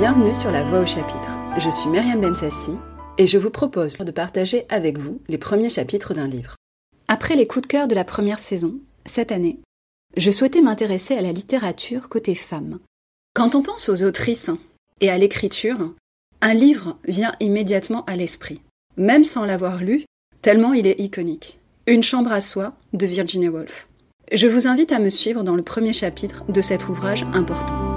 Bienvenue sur La Voix au chapitre. Je suis Myriam Bensassi et je vous propose de partager avec vous les premiers chapitres d'un livre. Après les coups de cœur de la première saison, cette année, je souhaitais m'intéresser à la littérature côté femme. Quand on pense aux autrices et à l'écriture, un livre vient immédiatement à l'esprit, même sans l'avoir lu, tellement il est iconique. Une chambre à soi de Virginia Woolf. Je vous invite à me suivre dans le premier chapitre de cet ouvrage important.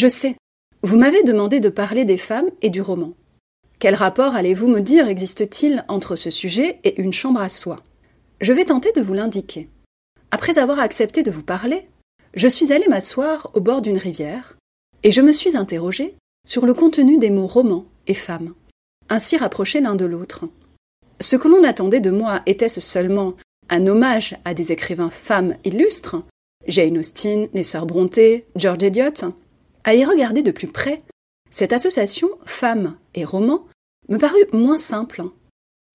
Je sais, vous m'avez demandé de parler des femmes et du roman. Quel rapport allez-vous me dire existe-t-il entre ce sujet et une chambre à soi? Je vais tenter de vous l'indiquer. Après avoir accepté de vous parler, je suis allée m'asseoir au bord d'une rivière et je me suis interrogée sur le contenu des mots roman et femme, ainsi rapprochés l'un de l'autre. Ce que l'on attendait de moi était-ce seulement un hommage à des écrivains femmes illustres, Jane Austen, les sœurs Brontë, George Eliot? À y regarder de plus près, cette association femme et roman me parut moins simple.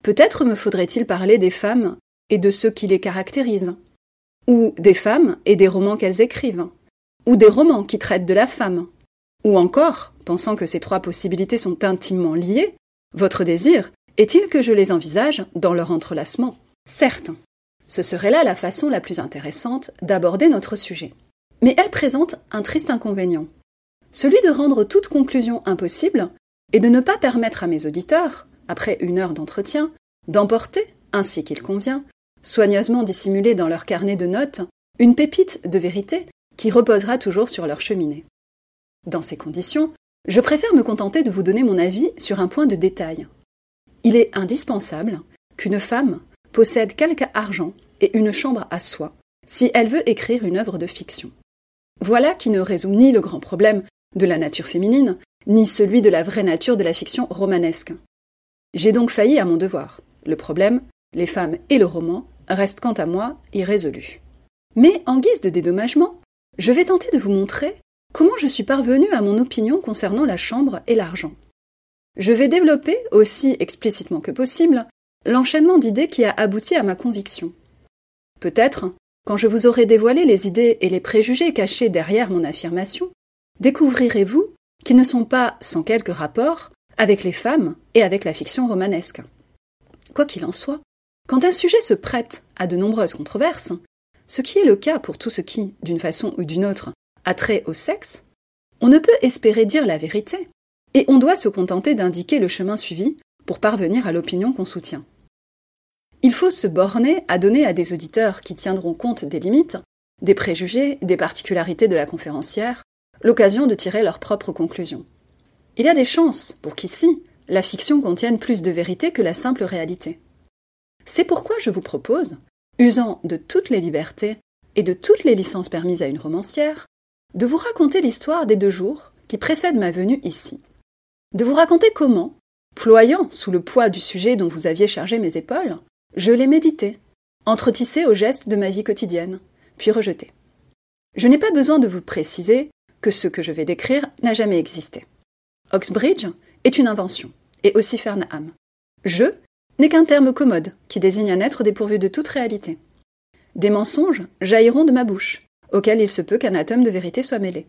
Peut-être me faudrait-il parler des femmes et de ceux qui les caractérisent, ou des femmes et des romans qu'elles écrivent, ou des romans qui traitent de la femme, ou encore, pensant que ces trois possibilités sont intimement liées, votre désir est-il que je les envisage dans leur entrelacement? Certes, ce serait là la façon la plus intéressante d'aborder notre sujet. Mais elle présente un triste inconvénient, celui de rendre toute conclusion impossible et de ne pas permettre à mes auditeurs, après une heure d'entretien, d'emporter, ainsi qu'il convient, soigneusement dissimulée dans leur carnet de notes, une pépite de vérité qui reposera toujours sur leur cheminée. Dans ces conditions, je préfère me contenter de vous donner mon avis sur un point de détail. Il est indispensable qu'une femme possède quelque argent et une chambre à soi si elle veut écrire une œuvre de fiction. Voilà qui ne résout ni le grand problème de la nature féminine, ni celui de la vraie nature de la fiction romanesque. J'ai donc failli à mon devoir. Le problème, les femmes et le roman, reste quant à moi irrésolu. Mais en guise de dédommagement, je vais tenter de vous montrer comment je suis parvenue à mon opinion concernant la chambre et l'argent. Je vais développer, aussi explicitement que possible, l'enchaînement d'idées qui a abouti à ma conviction. Peut-être, quand je vous aurai dévoilé les idées et les préjugés cachés derrière mon affirmation, découvrirez-vous qu'ils ne sont pas sans quelque rapport avec les femmes et avec la fiction romanesque. Quoi qu'il en soit, quand un sujet se prête à de nombreuses controverses, ce qui est le cas pour tout ce qui, d'une façon ou d'une autre, trait au sexe, on ne peut espérer dire la vérité, et on doit se contenter d'indiquer le chemin suivi pour parvenir à l'opinion qu'on soutient. Il faut se borner à donner à des auditeurs qui tiendront compte des limites, des préjugés, des particularités de la conférencière, l'occasion de tirer leurs propres conclusions. Il y a des chances pour qu'ici, la fiction contienne plus de vérité que la simple réalité. C'est pourquoi je vous propose, usant de toutes les libertés et de toutes les licences permises à une romancière, de vous raconter l'histoire des deux jours qui précèdent ma venue ici. De vous raconter comment, ployant sous le poids du sujet dont vous aviez chargé mes épaules, je l'ai médité, entretissé aux gestes de ma vie quotidienne, puis rejeté. Je n'ai pas besoin de vous préciser ce que je vais décrire n'a jamais existé. Oxbridge est une invention, et aussi Fernham. Je n'est qu'un terme commode qui désigne un être dépourvu de toute réalité. Des mensonges jailliront de ma bouche, auquel il se peut qu'un atome de vérité soit mêlé.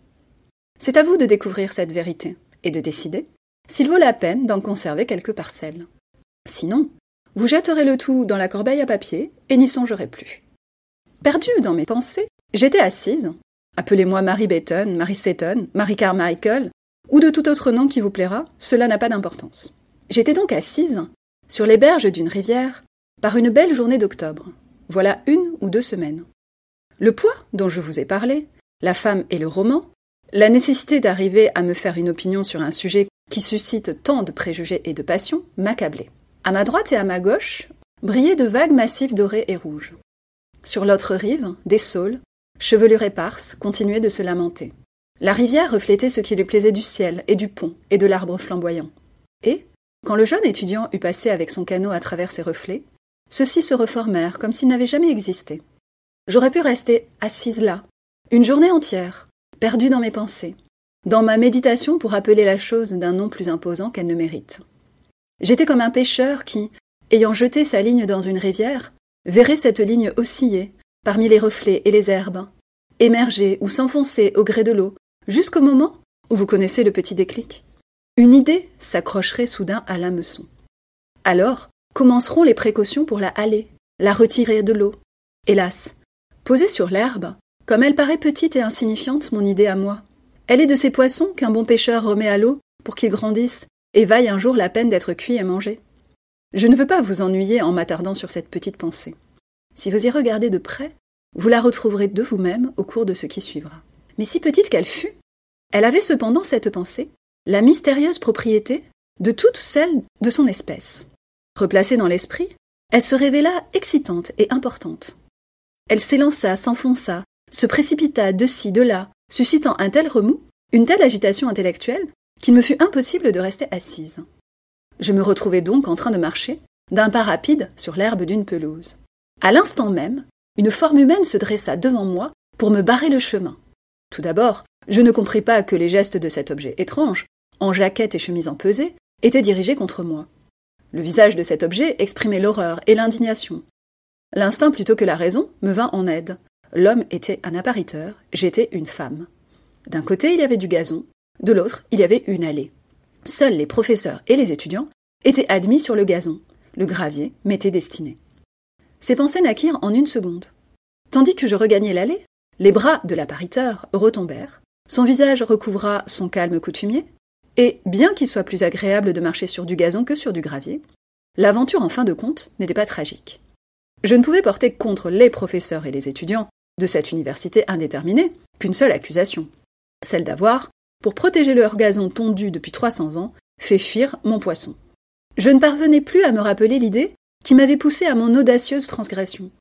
C'est à vous de découvrir cette vérité et de décider s'il vaut la peine d'en conserver quelques parcelles. Sinon, vous jetterez le tout dans la corbeille à papier et n'y songerez plus. Perdue dans mes pensées, j'étais assise, appelez-moi Marie Beaton, Marie Seton, Marie Carmichael, ou de tout autre nom qui vous plaira, cela n'a pas d'importance. J'étais donc assise, sur les berges d'une rivière, par une belle journée d'octobre, voilà une ou deux semaines. Le poids dont je vous ai parlé, la femme et le roman, la nécessité d'arriver à me faire une opinion sur un sujet qui suscite tant de préjugés et de passions m'accablait. À ma droite et à ma gauche brillaient de vagues massifs dorés et rouges. Sur l'autre rive, des saules, chevelures éparses, continuaient de se lamenter. La rivière reflétait ce qui lui plaisait du ciel et du pont et de l'arbre flamboyant. Et, quand le jeune étudiant eut passé avec son canot à travers ces reflets, ceux-ci se reformèrent comme s'ils n'avaient jamais existé. J'aurais pu rester assise là, une journée entière, perdue dans mes pensées, dans ma méditation pour appeler la chose d'un nom plus imposant qu'elle ne mérite. J'étais comme un pêcheur qui, ayant jeté sa ligne dans une rivière, verrait cette ligne osciller parmi les reflets et les herbes, émerger ou s'enfoncer au gré de l'eau, jusqu'au moment où vous connaissez le petit déclic. Une idée s'accrocherait soudain à l'hameçon. Alors commenceront les précautions pour la haler, la retirer de l'eau. Hélas, posée sur l'herbe, comme elle paraît petite et insignifiante, mon idée à moi, elle est de ces poissons qu'un bon pêcheur remet à l'eau pour qu'ils grandissent et vaillent un jour la peine d'être cuits et mangés. Je ne veux pas vous ennuyer en m'attardant sur cette petite pensée. Si vous y regardez de près, vous la retrouverez de vous-même au cours de ce qui suivra. Mais si petite qu'elle fût, elle avait cependant cette pensée, la mystérieuse propriété de toutes celles de son espèce. Replacée dans l'esprit, elle se révéla excitante et importante. Elle s'élança, s'enfonça, se précipita de ci, de là, suscitant un tel remous, une telle agitation intellectuelle, qu'il me fut impossible de rester assise. Je me retrouvai donc en train de marcher, d'un pas rapide, sur l'herbe d'une pelouse. À l'instant même, une forme humaine se dressa devant moi pour me barrer le chemin. Tout d'abord, je ne compris pas que les gestes de cet objet étrange, en jaquette et chemise empesée, étaient dirigés contre moi. Le visage de cet objet exprimait l'horreur et l'indignation. L'instinct plutôt que la raison me vint en aide. L'homme était un appariteur, j'étais une femme. D'un côté il y avait du gazon, de l'autre il y avait une allée. Seuls les professeurs et les étudiants étaient admis sur le gazon. Le gravier m'était destiné. Ces pensées naquirent en une seconde. Tandis que je regagnais l'allée, les bras de l'appariteur retombèrent, son visage recouvra son calme coutumier, et, bien qu'il soit plus agréable de marcher sur du gazon que sur du gravier, l'aventure en fin de compte n'était pas tragique. Je ne pouvais porter contre les professeurs et les étudiants de cette université indéterminée qu'une seule accusation, celle d'avoir, pour protéger leur gazon tondu depuis trois cents ans, fait fuir mon poisson. Je ne parvenais plus à me rappeler l'idée qui m'avait poussé à mon audacieuse transgression.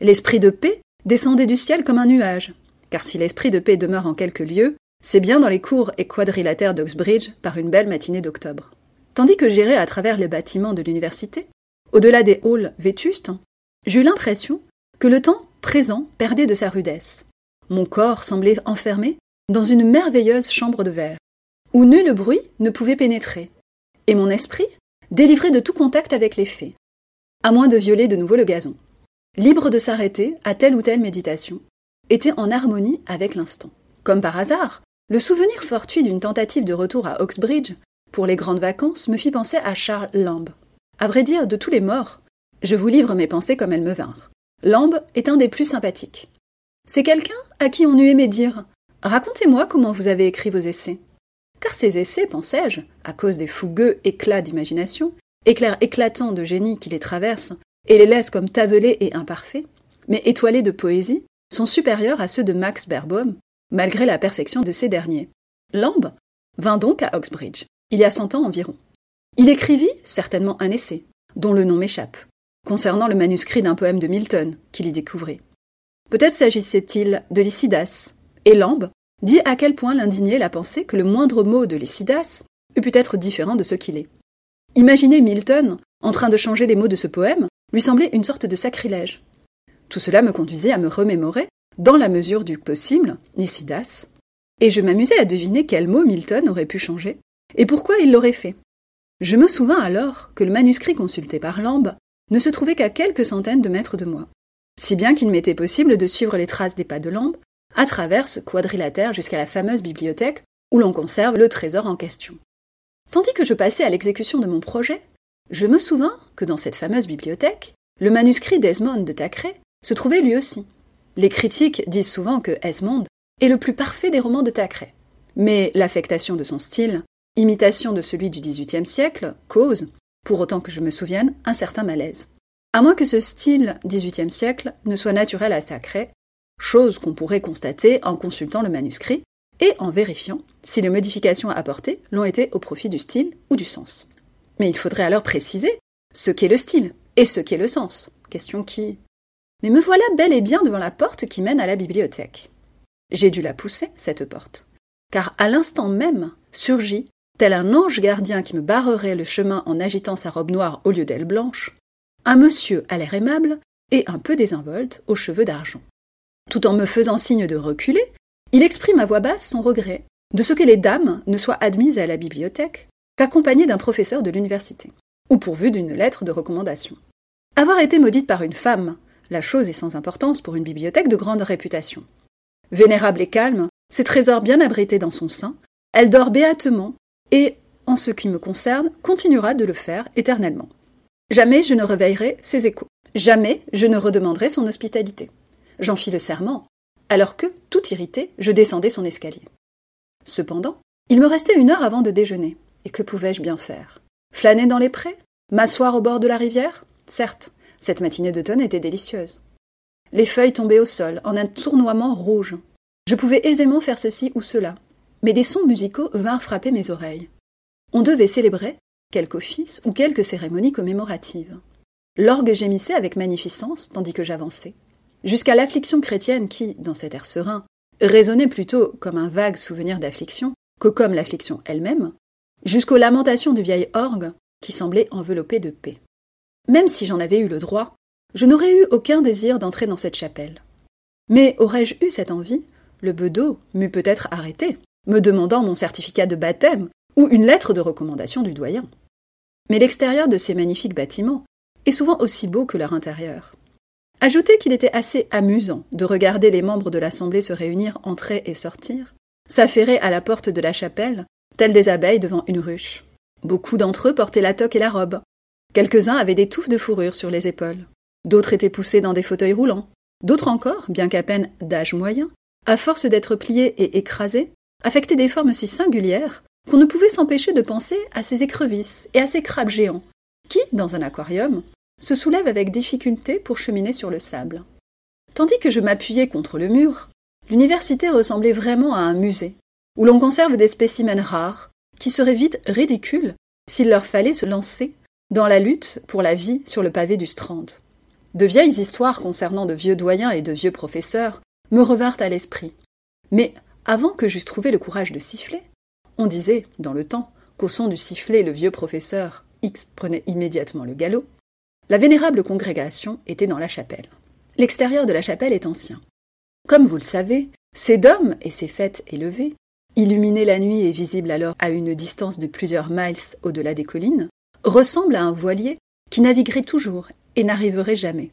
L'esprit de paix descendait du ciel comme un nuage, car si l'esprit de paix demeure en quelques lieux, c'est bien dans les cours et quadrilatères d'Oxbridge par une belle matinée d'octobre. Tandis que j'irais à travers les bâtiments de l'université, au-delà des halls vétustes, j'eus l'impression que le temps présent perdait de sa rudesse. Mon corps semblait enfermé dans une merveilleuse chambre de verre, où nul bruit ne pouvait pénétrer, et mon esprit délivré de tout contact avec les faits, à moins de violer de nouveau le gazon, libre de s'arrêter à telle ou telle méditation, était en harmonie avec l'instant. Comme par hasard, le souvenir fortuit d'une tentative de retour à Oxbridge pour les grandes vacances me fit penser à Charles Lamb. À vrai dire, de tous les morts, je vous livre mes pensées comme elles me vinrent. Lamb est un des plus sympathiques. C'est quelqu'un à qui on eût aimé dire Racontez-moi comment vous avez écrit vos essais. Car ces essais, pensais-je, à cause des fougueux éclats d'imagination, éclairs éclatants de génie qui les traversent et les laissent comme tavelés et imparfaits, mais étoilés de poésie, sont supérieurs à ceux de Max Berbaum, malgré la perfection de ces derniers. Lamb vint donc à Oxbridge, il y a cent ans environ. Il écrivit certainement un essai, dont le nom m'échappe, concernant le manuscrit d'un poème de Milton qu'il y découvrit. Peut-être s'agissait-il de Lycidas, et Lamb dit à quel point l'indignait la pensée que le moindre mot de Lycidas eût pu être différent de ce qu'il est. Imaginer Milton en train de changer les mots de ce poème lui semblait une sorte de sacrilège. Tout cela me conduisait à me remémorer dans la mesure du possible, Nicidas, et je m'amusais à deviner quel mot Milton aurait pu changer, et pourquoi il l'aurait fait. Je me souvins alors que le manuscrit consulté par Lambe ne se trouvait qu'à quelques centaines de mètres de moi, si bien qu'il m'était possible de suivre les traces des pas de Lambe à travers ce quadrilatère jusqu'à la fameuse bibliothèque où l'on conserve le trésor en question. Tandis que je passais à l'exécution de mon projet, je me souvins que dans cette fameuse bibliothèque, le manuscrit d'Esmond de Thackeray se trouvait lui aussi. Les critiques disent souvent que Esmond est le plus parfait des romans de Thackeray. Mais l'affectation de son style, imitation de celui du XVIIIe siècle, cause, pour autant que je me souvienne, un certain malaise. À moins que ce style XVIIIe siècle ne soit naturel à Thackeray, chose qu'on pourrait constater en consultant le manuscrit et en vérifiant si les modifications apportées l'ont été au profit du style ou du sens. Mais il faudrait alors préciser ce qu'est le style et ce qu'est le sens, question qui mais me voilà bel et bien devant la porte qui mène à la bibliothèque. J'ai dû la pousser, cette porte, car à l'instant même surgit, tel un ange gardien qui me barrerait le chemin en agitant sa robe noire au lieu d'elle blanche, un monsieur à l'air aimable et un peu désinvolte aux cheveux d'argent. Tout en me faisant signe de reculer, il exprime à voix basse son regret de ce que les dames ne soient admises à la bibliothèque qu'accompagnées d'un professeur de l'université. ou pourvu d'une lettre de recommandation. Avoir été maudite par une femme, la chose est sans importance pour une bibliothèque de grande réputation. Vénérable et calme, ses trésors bien abrités dans son sein, elle dort béatement et, en ce qui me concerne, continuera de le faire éternellement. Jamais je ne réveillerai ses échos. Jamais je ne redemanderai son hospitalité. J'en fis le serment, alors que, tout irrité, je descendais son escalier. Cependant, il me restait une heure avant de déjeuner, et que pouvais-je bien faire? Flâner dans les prés? M'asseoir au bord de la rivière? Certes, cette matinée d'automne était délicieuse. Les feuilles tombaient au sol, en un tournoiement rouge. Je pouvais aisément faire ceci ou cela, mais des sons musicaux vinrent frapper mes oreilles. On devait célébrer quelque office ou quelque cérémonie commémorative. L'orgue gémissait avec magnificence tandis que j'avançais, jusqu'à l'affliction chrétienne qui, dans cet air serein, résonnait plutôt comme un vague souvenir d'affliction que comme l'affliction elle-même, jusqu'aux lamentations du vieil orgue qui semblait enveloppé de paix. Même si j'en avais eu le droit, je n'aurais eu aucun désir d'entrer dans cette chapelle. Mais aurais-je eu cette envie, le bedeau m'eût peut-être arrêté, me demandant mon certificat de baptême ou une lettre de recommandation du doyen. Mais l'extérieur de ces magnifiques bâtiments est souvent aussi beau que leur intérieur. Ajoutez qu'il était assez amusant de regarder les membres de l'Assemblée se réunir, entrer et sortir, s'affairer à la porte de la chapelle, tels des abeilles devant une ruche. Beaucoup d'entre eux portaient la toque et la robe. Quelques-uns avaient des touffes de fourrure sur les épaules. D'autres étaient poussés dans des fauteuils roulants. D'autres encore, bien qu'à peine d'âge moyen, à force d'être pliés et écrasés, affectaient des formes si singulières qu'on ne pouvait s'empêcher de penser à ces écrevisses et à ces crabes géants, qui, dans un aquarium, se soulèvent avec difficulté pour cheminer sur le sable. Tandis que je m'appuyais contre le mur, l'université ressemblait vraiment à un musée, où l'on conserve des spécimens rares, qui seraient vite ridicules s'il leur fallait se lancer dans la lutte pour la vie sur le pavé du Strand. De vieilles histoires concernant de vieux doyens et de vieux professeurs me revinrent à l'esprit. Mais avant que j'eusse trouvé le courage de siffler, on disait, dans le temps, qu'au son du sifflet le vieux professeur X prenait immédiatement le galop, la vénérable congrégation était dans la chapelle. L'extérieur de la chapelle est ancien. Comme vous le savez, ces dômes et ces fêtes élevées, illuminés la nuit et visibles alors à une distance de plusieurs miles au-delà des collines, ressemblent à un voilier qui naviguerait toujours et n'arriverait jamais.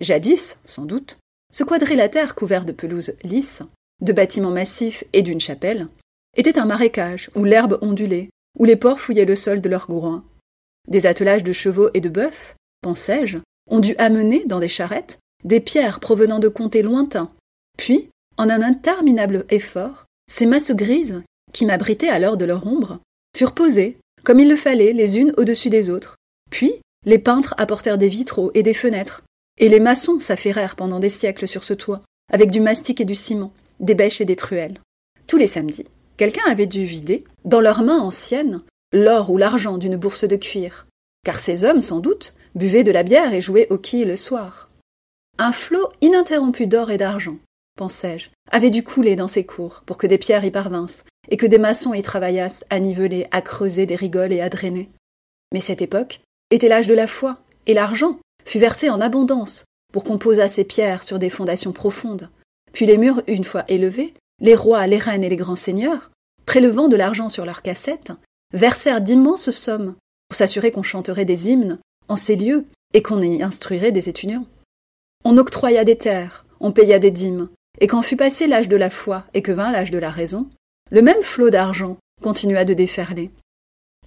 Jadis, sans doute, ce quadrilatère couvert de pelouses lisses, de bâtiments massifs et d'une chapelle, était un marécage où l'herbe ondulait, où les porcs fouillaient le sol de leurs groins. Des attelages de chevaux et de bœufs, pensais-je, ont dû amener, dans des charrettes, des pierres provenant de comtés lointains. Puis, en un interminable effort, ces masses grises, qui m'abritaient alors de leur ombre, furent posées, comme il le fallait, les unes au-dessus des autres. Puis, les peintres apportèrent des vitraux et des fenêtres, et les maçons s'affairèrent pendant des siècles sur ce toit, avec du mastic et du ciment, des bêches et des truelles. Tous les samedis, quelqu'un avait dû vider, dans leurs mains anciennes, l'or ou l'argent d'une bourse de cuir, car ces hommes, sans doute, buvaient de la bière et jouaient au quilles le soir. Un flot ininterrompu d'or et d'argent, pensai-je, avait dû couler dans ces cours pour que des pierres y parvinssent, et que des maçons y travaillassent à niveler, à creuser des rigoles et à drainer. Mais cette époque était l'âge de la foi, et l'argent fut versé en abondance pour qu'on posât ces pierres sur des fondations profondes. Puis les murs, une fois élevés, les rois, les reines et les grands seigneurs, prélevant de l'argent sur leurs cassettes, versèrent d'immenses sommes pour s'assurer qu'on chanterait des hymnes en ces lieux et qu'on y instruirait des étudiants. On octroya des terres, on paya des dîmes, et quand fut passé l'âge de la foi et que vint l'âge de la raison, le même flot d'argent continua de déferler.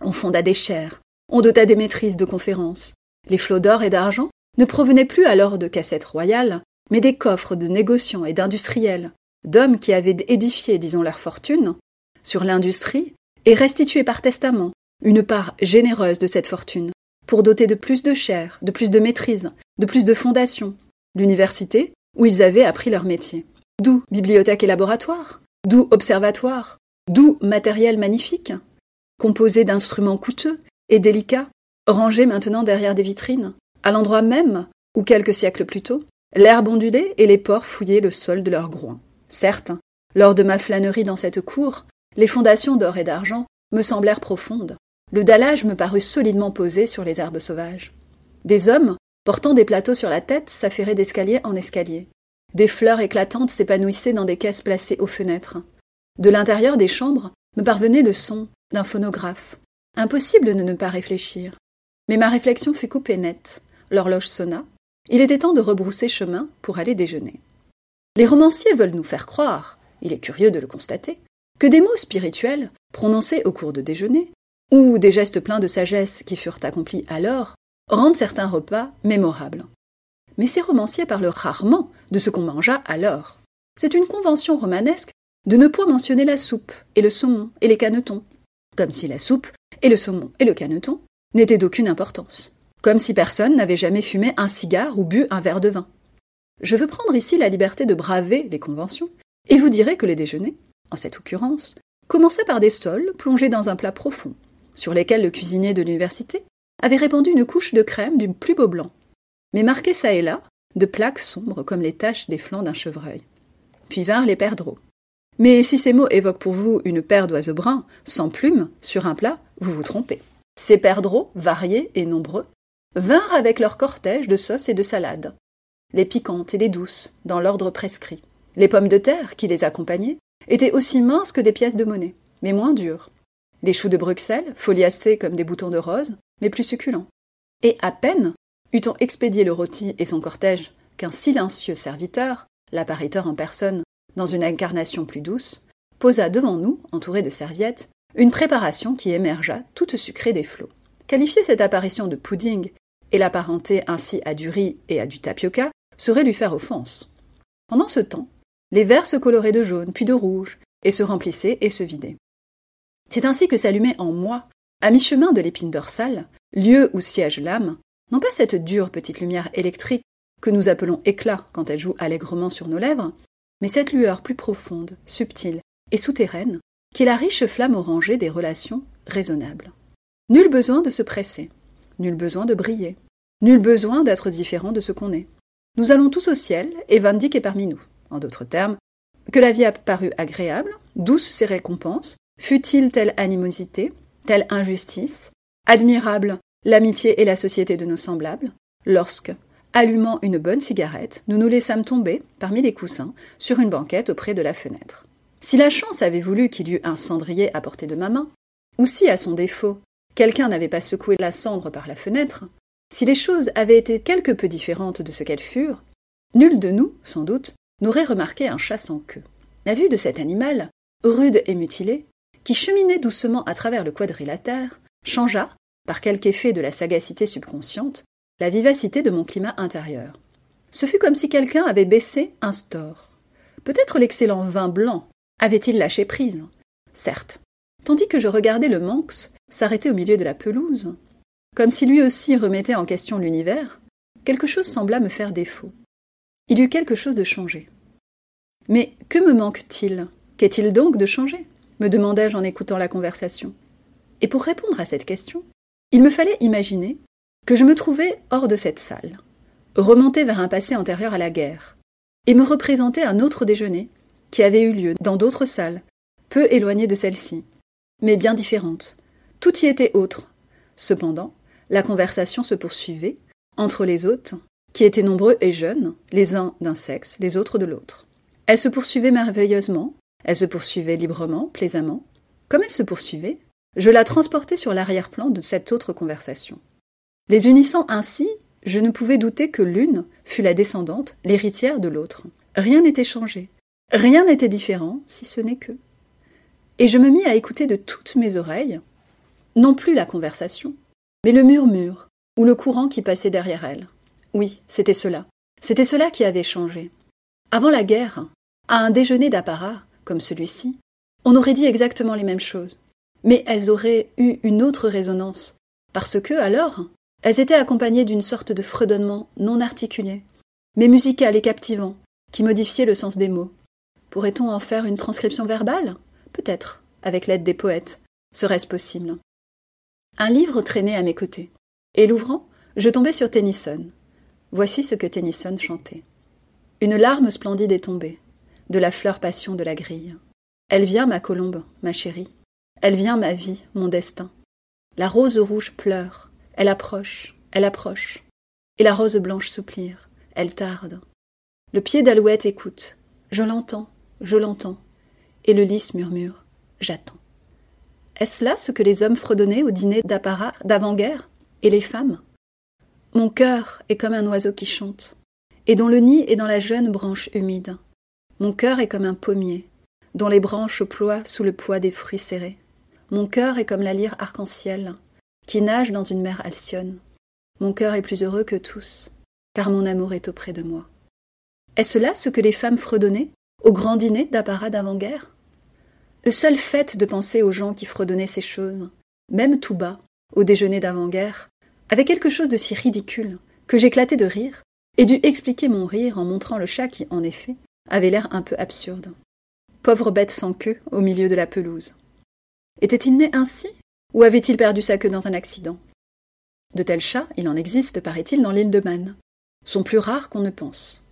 On fonda des chaires, on dota des maîtrises de conférences. Les flots d'or et d'argent ne provenaient plus alors de cassettes royales, mais des coffres de négociants et d'industriels, d'hommes qui avaient édifié, disons, leur fortune sur l'industrie et restitué par testament une part généreuse de cette fortune pour doter de plus de chair, de plus de maîtrise, de plus de fondations l'université où ils avaient appris leur métier. D'où bibliothèque et laboratoire, d'où observatoire, d'où matériel magnifique, composé d'instruments coûteux et délicats, rangés maintenant derrière des vitrines, à l'endroit même où, quelques siècles plus tôt, l'herbe ondulait et les porcs fouillaient le sol de leurs groins. Certes, lors de ma flânerie dans cette cour, les fondations d'or et d'argent me semblèrent profondes. Le dallage me parut solidement posé sur les herbes sauvages. Des hommes, portant des plateaux sur la tête, s'affairaient d'escalier en escalier. Des fleurs éclatantes s'épanouissaient dans des caisses placées aux fenêtres. De l'intérieur des chambres me parvenait le son d'un phonographe. Impossible de ne pas réfléchir. Mais ma réflexion fut coupée nette. L'horloge sonna. Il était temps de rebrousser chemin pour aller déjeuner. Les romanciers veulent nous faire croire, il est curieux de le constater, que des mots spirituels, prononcés au cours de déjeuner, ou des gestes pleins de sagesse qui furent accomplis alors, rendent certains repas mémorables. Mais ces romanciers parlent rarement de ce qu'on mangea alors. C'est une convention romanesque de ne point mentionner la soupe et le saumon et les canetons, comme si la soupe et le saumon et le caneton n'étaient d'aucune importance, comme si personne n'avait jamais fumé un cigare ou bu un verre de vin. Je veux prendre ici la liberté de braver les conventions, et vous dirai que les déjeuners, en cette occurrence, commençaient par des sols plongés dans un plat profond, sur lesquels le cuisinier de l'université avait répandu une couche de crème du plus beau blanc, mais marquée çà et là de plaques sombres comme les taches des flancs d'un chevreuil. Puis vinrent les perdreaux. Mais si ces mots évoquent pour vous une paire d'oiseaux bruns, sans plumes, sur un plat, vous vous trompez. Ces perdreaux, variés et nombreux, vinrent avec leur cortège de sauces et de salades, les piquantes et les douces, dans l'ordre prescrit. Les pommes de terre, qui les accompagnaient, étaient aussi minces que des pièces de monnaie, mais moins dures. Les choux de Bruxelles, foliacés comme des boutons de rose, mais plus succulents. Et à peine eut-on expédié le rôti et son cortège qu'un silencieux serviteur, l'appariteur en personne, dans une incarnation plus douce, posa devant nous, entouré de serviettes, une préparation qui émergea toute sucrée des flots. Qualifier cette apparition de pudding et l'apparenter ainsi à du riz et à du tapioca serait lui faire offense. Pendant ce temps, les verres se coloraient de jaune puis de rouge et se remplissaient et se vidaient. C'est ainsi que s'allumait en moi, à mi-chemin de l'épine dorsale, lieu où siège l'âme, non pas cette dure petite lumière électrique que nous appelons éclat quand elle joue allègrement sur nos lèvres, mais cette lueur plus profonde, subtile et souterraine, qui est la riche flamme orangée des relations raisonnables. Nul besoin de se presser, nul besoin de briller, nul besoin d'être différent de ce qu'on est. Nous allons tous au ciel, et Van est parmi nous. En d'autres termes, que la vie a paru agréable, douce ses récompenses, fut-il telle animosité, telle injustice, admirable l'amitié et la société de nos semblables, lorsque, allumant une bonne cigarette, nous nous laissâmes tomber, parmi les coussins, sur une banquette auprès de la fenêtre. Si la chance avait voulu qu'il y eût un cendrier à portée de ma main, ou si, à son défaut, quelqu'un n'avait pas secoué la cendre par la fenêtre, si les choses avaient été quelque peu différentes de ce qu'elles furent, nul de nous, sans doute, n'aurait remarqué un chat sans queue. La vue de cet animal, rude et mutilé, qui cheminait doucement à travers le quadrilatère, changea, par quelque effet de la sagacité subconsciente, la vivacité de mon climat intérieur. Ce fut comme si quelqu'un avait baissé un store. Peut-être l'excellent vin blanc avait-il lâché prise. Certes. Tandis que je regardais le Manx s'arrêter au milieu de la pelouse, comme si lui aussi remettait en question l'univers, quelque chose sembla me faire défaut. Il eut quelque chose de changé. Mais que me manque-t-il? Qu'est-il donc de changer me demandai-je en écoutant la conversation. Et pour répondre à cette question, il me fallait imaginer que je me trouvais hors de cette salle, remonté vers un passé antérieur à la guerre, et me représenter un autre déjeuner qui avait eu lieu dans d'autres salles, peu éloignées de celle-ci, mais bien différentes. Tout y était autre. Cependant, la conversation se poursuivait entre les hôtes, qui étaient nombreux et jeunes, les uns d'un sexe, les autres de l'autre. Elle se poursuivait merveilleusement, elle se poursuivait librement, plaisamment. Comme elle se poursuivait, je la transportais sur l'arrière-plan de cette autre conversation. Les unissant ainsi, je ne pouvais douter que l'une fût la descendante, l'héritière de l'autre. Rien n'était changé, rien n'était différent, si ce n'est que. Et je me mis à écouter de toutes mes oreilles, non plus la conversation, mais le murmure, ou le courant qui passait derrière elle. Oui, c'était cela. C'était cela qui avait changé. Avant la guerre, à un déjeuner d'apparat, comme celui-ci, on aurait dit exactement les mêmes choses. Mais elles auraient eu une autre résonance, parce que, alors, elles étaient accompagnées d'une sorte de fredonnement non articulé, mais musical et captivant, qui modifiait le sens des mots. Pourrait-on en faire une transcription verbale? Peut-être, avec l'aide des poètes. Serait-ce possible Un livre traînait à mes côtés, et l'ouvrant, je tombais sur Tennyson. Voici ce que Tennyson chantait. Une larme splendide est tombée, de la fleur passion de la grille. Elle vient, ma colombe, ma chérie. Elle vient, ma vie, mon destin. La rose rouge pleure, elle approche, elle approche. Et la rose blanche soupire, elle tarde. Le pied d'alouette écoute. Je l'entends, je l'entends. Et le lys murmure. J'attends. Est-ce là ce que les hommes fredonnaient au dîner d'apparat d'avant-guerre? Et les femmes? Mon cœur est comme un oiseau qui chante, et dont le nid est dans la jeune branche humide. Mon cœur est comme un pommier, dont les branches ploient sous le poids des fruits serrés. Mon cœur est comme la lyre arc-en-ciel, qui nage dans une mer alcyone. Mon cœur est plus heureux que tous, car mon amour est auprès de moi. Est-ce là ce que les femmes fredonnaient au grand dîner d'apparat d'avant-guerre? Le seul fait de penser aux gens qui fredonnaient ces choses, même tout bas, au déjeuner d'avant-guerre, avait quelque chose de si ridicule que j'éclatai de rire et dut expliquer mon rire en montrant le chat qui, en effet, avait l'air un peu absurde. Pauvre bête sans queue au milieu de la pelouse. Était-il né ainsi ou avait-il perdu sa queue dans un accident? De tels chats, il en existe, paraît-il, dans l'île de Man. Sont plus rares qu'on ne pense.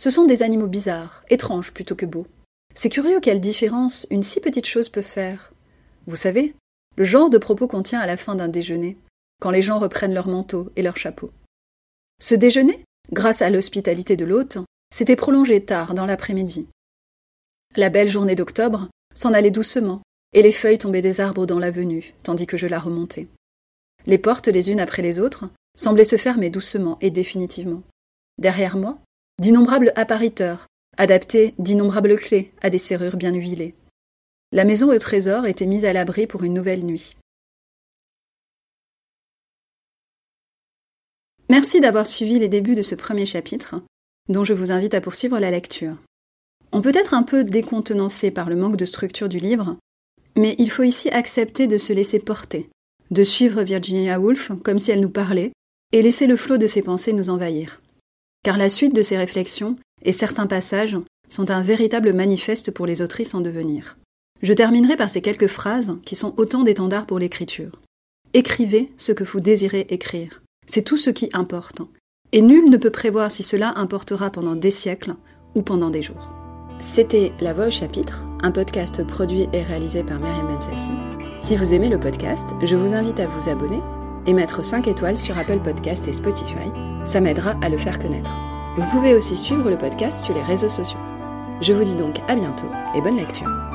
Ce sont des animaux bizarres, étranges plutôt que beaux. C'est curieux quelle différence une si petite chose peut faire. Vous savez, le genre de propos qu'on tient à la fin d'un déjeuner, quand les gens reprennent leur manteau et leur chapeau. Ce déjeuner, grâce à l'hospitalité de l'hôte, s'était prolongé tard dans l'après-midi. La belle journée d'octobre s'en allait doucement, et les feuilles tombaient des arbres dans l'avenue, tandis que je la remontais. Les portes, les unes après les autres, semblaient se fermer doucement et définitivement. Derrière moi, d'innombrables appariteurs, adaptés d'innombrables clés à des serrures bien huilées. La maison au trésor était mise à l'abri pour une nouvelle nuit. Merci d'avoir suivi les débuts de ce premier chapitre, dont je vous invite à poursuivre la lecture. On peut être un peu décontenancé par le manque de structure du livre, mais il faut ici accepter de se laisser porter, de suivre Virginia Woolf comme si elle nous parlait, et laisser le flot de ses pensées nous envahir. Car la suite de ses réflexions et certains passages sont un véritable manifeste pour les autrices en devenir. Je terminerai par ces quelques phrases qui sont autant d'étendards pour l'écriture. Écrivez ce que vous désirez écrire. C'est tout ce qui importe. Et nul ne peut prévoir si cela importera pendant des siècles ou pendant des jours. C'était La Voix au chapitre, un podcast produit et réalisé par Myriam Bensassi. Si vous aimez le podcast, je vous invite à vous abonner et mettre 5 étoiles sur Apple Podcast et Spotify. Ça m'aidera à le faire connaître. Vous pouvez aussi suivre le podcast sur les réseaux sociaux. Je vous dis donc à bientôt et bonne lecture.